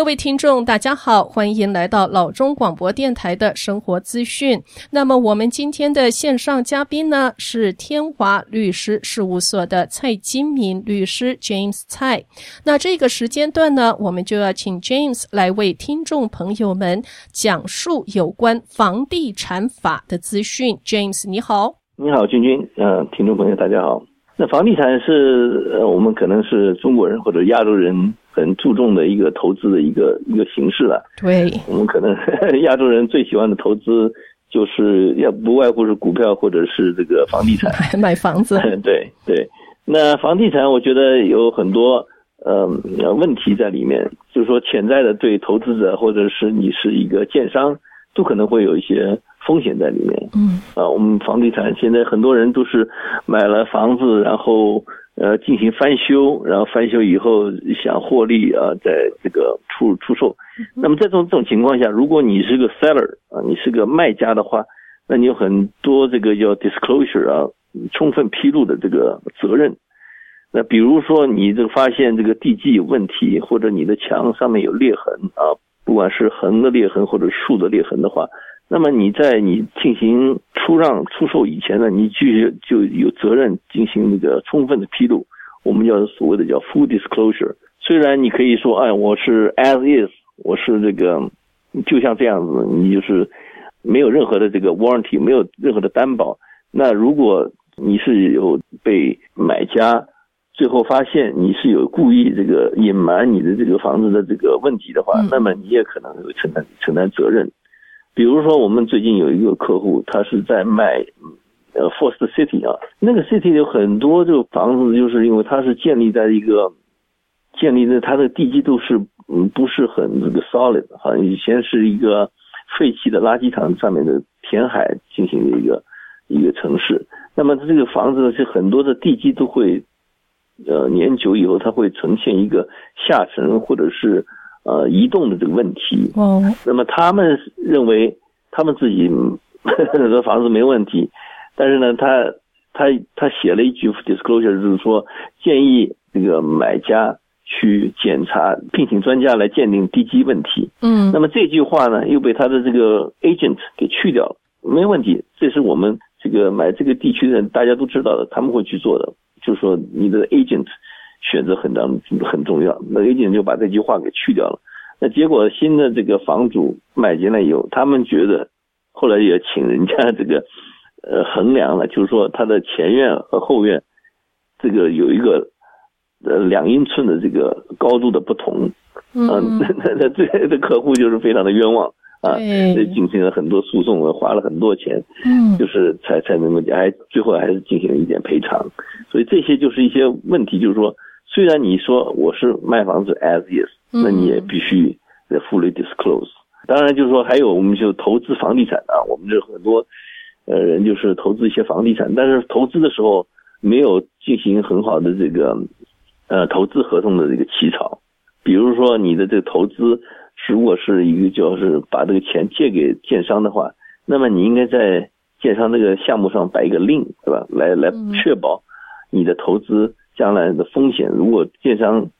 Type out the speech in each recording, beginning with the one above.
各位听众，大家好，欢迎来到老中广播电台的生活资讯。那么，我们今天的线上嘉宾呢，是天华律师事务所的蔡金明律师 James 蔡。那这个时间段呢，我们就要请 James 来为听众朋友们讲述有关房地产法的资讯。James，你好。你好，君君。嗯、呃，听众朋友，大家好。那房地产是呃，我们可能是中国人或者亚洲人很注重的一个投资的一个一个形式了。对，我们可能 亚洲人最喜欢的投资就是要不外乎是股票或者是这个房地产，买房子。对对，那房地产我觉得有很多呃问题在里面，就是说潜在的对投资者或者是你是一个建商都可能会有一些。风险在里面，嗯啊，我们房地产现在很多人都是买了房子，然后呃进行翻修，然后翻修以后想获利啊，在这个出出售。那么在这种这种情况下，如果你是个 seller 啊，你是个卖家的话，那你有很多这个叫 disclosure 啊，充分披露的这个责任。那比如说你这个发现这个地基有问题，或者你的墙上面有裂痕啊，不管是横的裂痕或者竖的裂痕的话。那么你在你进行出让出售以前呢，你就就有责任进行那个充分的披露，我们叫所谓的叫 full disclosure。虽然你可以说，哎，我是 as is，我是这个就像这样子，你就是没有任何的这个 warranty，没有任何的担保。那如果你是有被买家最后发现你是有故意这个隐瞒你的这个房子的这个问题的话，那么你也可能会承担承担责任。比如说，我们最近有一个客户，他是在卖呃 First City 啊，那个 City 有很多这个房子，就是因为它是建立在一个建立在它的地基都是嗯不是很这个 solid，好像以前是一个废弃的垃圾场上面的填海进行的一个一个城市。那么它这个房子呢，是很多的地基都会呃年久以后，它会呈现一个下沉或者是。呃，移动的这个问题。哦，那么他们认为他们自己 的房子没问题，但是呢，他他他写了一句 disclosure，就是说建议这个买家去检查，聘请专家来鉴定地基问题。嗯，那么这句话呢，又被他的这个 agent 给去掉了。没问题，这是我们这个买这个地区的人大家都知道的，他们会去做的。就是说你的 agent。选择很当很重要，那 agent 就把这句话给去掉了。那结果新的这个房主买进来以后，他们觉得后来也请人家这个呃衡量了，就是说他的前院和后院这个有一个呃两英寸的这个高度的不同，嗯，那那那这的客户就是非常的冤枉啊，这进行了很多诉讼，花了很多钱，嗯，就是才才能够还最后还是进行了一点赔偿，所以这些就是一些问题，就是说。虽然你说我是卖房子 as is，那你也必须得 fully disclose。当然，就是说还有我们就投资房地产啊，我们这很多呃人就是投资一些房地产，但是投资的时候没有进行很好的这个呃投资合同的这个起草。比如说你的这个投资如果是一个就是把这个钱借给建商的话，那么你应该在建商这个项目上摆一个 lien，对吧？来来确保你的投资。将来的风险，如果建商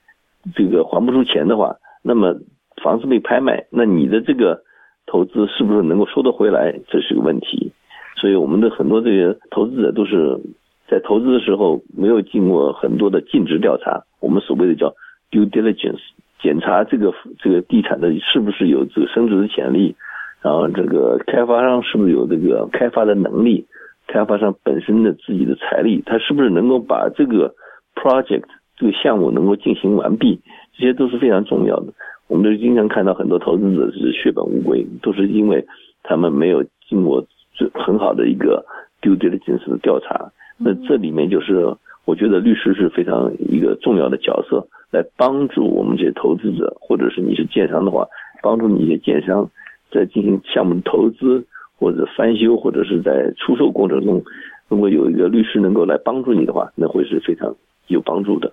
这个还不出钱的话，那么房子被拍卖，那你的这个投资是不是能够收得回来？这是个问题。所以我们的很多这个投资者都是在投资的时候没有经过很多的尽职调查，我们所谓的叫 due diligence，检查这个这个地产的是不是有这个升值的潜力，然后这个开发商是不是有这个开发的能力，开发商本身的自己的财力，他是不是能够把这个。Project 这个项目能够进行完毕，这些都是非常重要的。我们都经常看到很多投资者是血本无归，都是因为他们没有经过这很好的一个 due diligence 的调查。那这里面就是我觉得律师是非常一个重要的角色，来帮助我们这些投资者，或者是你是建商的话，帮助你一些建商在进行项目投资或者翻修，或者是在出售过程中，如果有一个律师能够来帮助你的话，那会是非常。有帮助的，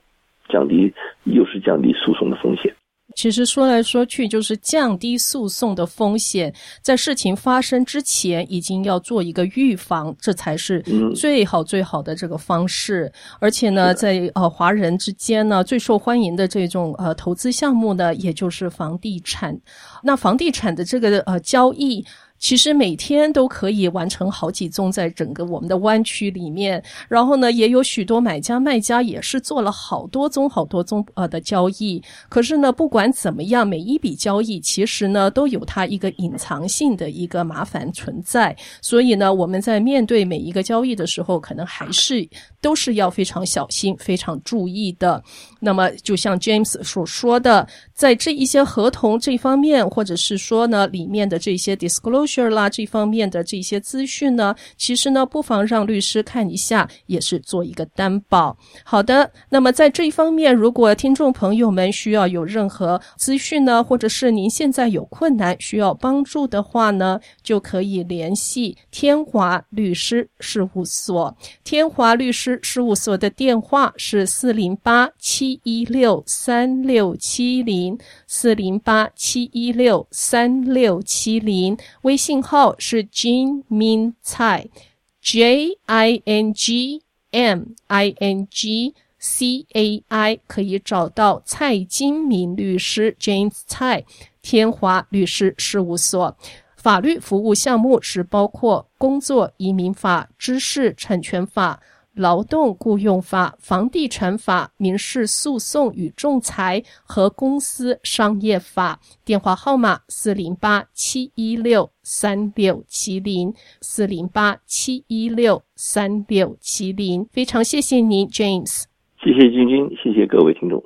降低又是降低诉讼的风险。其实说来说去，就是降低诉讼的风险，在事情发生之前，已经要做一个预防，这才是最好最好的这个方式。而且呢，在呃华人之间呢，最受欢迎的这种呃投资项目呢，也就是房地产。那房地产的这个呃交易。其实每天都可以完成好几宗，在整个我们的湾区里面，然后呢，也有许多买家卖家也是做了好多宗、好多宗呃的交易。可是呢，不管怎么样，每一笔交易其实呢都有它一个隐藏性的一个麻烦存在。所以呢，我们在面对每一个交易的时候，可能还是都是要非常小心、非常注意的。那么，就像 James 所说的，在这一些合同这方面，或者是说呢里面的这些 disclosure。啦，这方面的这些资讯呢，其实呢，不妨让律师看一下，也是做一个担保。好的，那么在这一方面，如果听众朋友们需要有任何资讯呢，或者是您现在有困难需要帮助的话呢，就可以联系天华律师事务所。天华律师事务所的电话是四零八七一六三六七零四零八七一六三六七零。微信号是 Jing Min Cai，J I N G M I N G C A I，可以找到蔡金明律师 James Cai 天华律师事务所。法律服务项目是包括工作移民法、知识产权法。劳动雇佣法、房地产法、民事诉讼与仲裁和公司商业法。电话号码：四零八七一六三六七零，四零八七一六三六七零。非常谢谢您，James。谢谢晶晶，谢谢各位听众。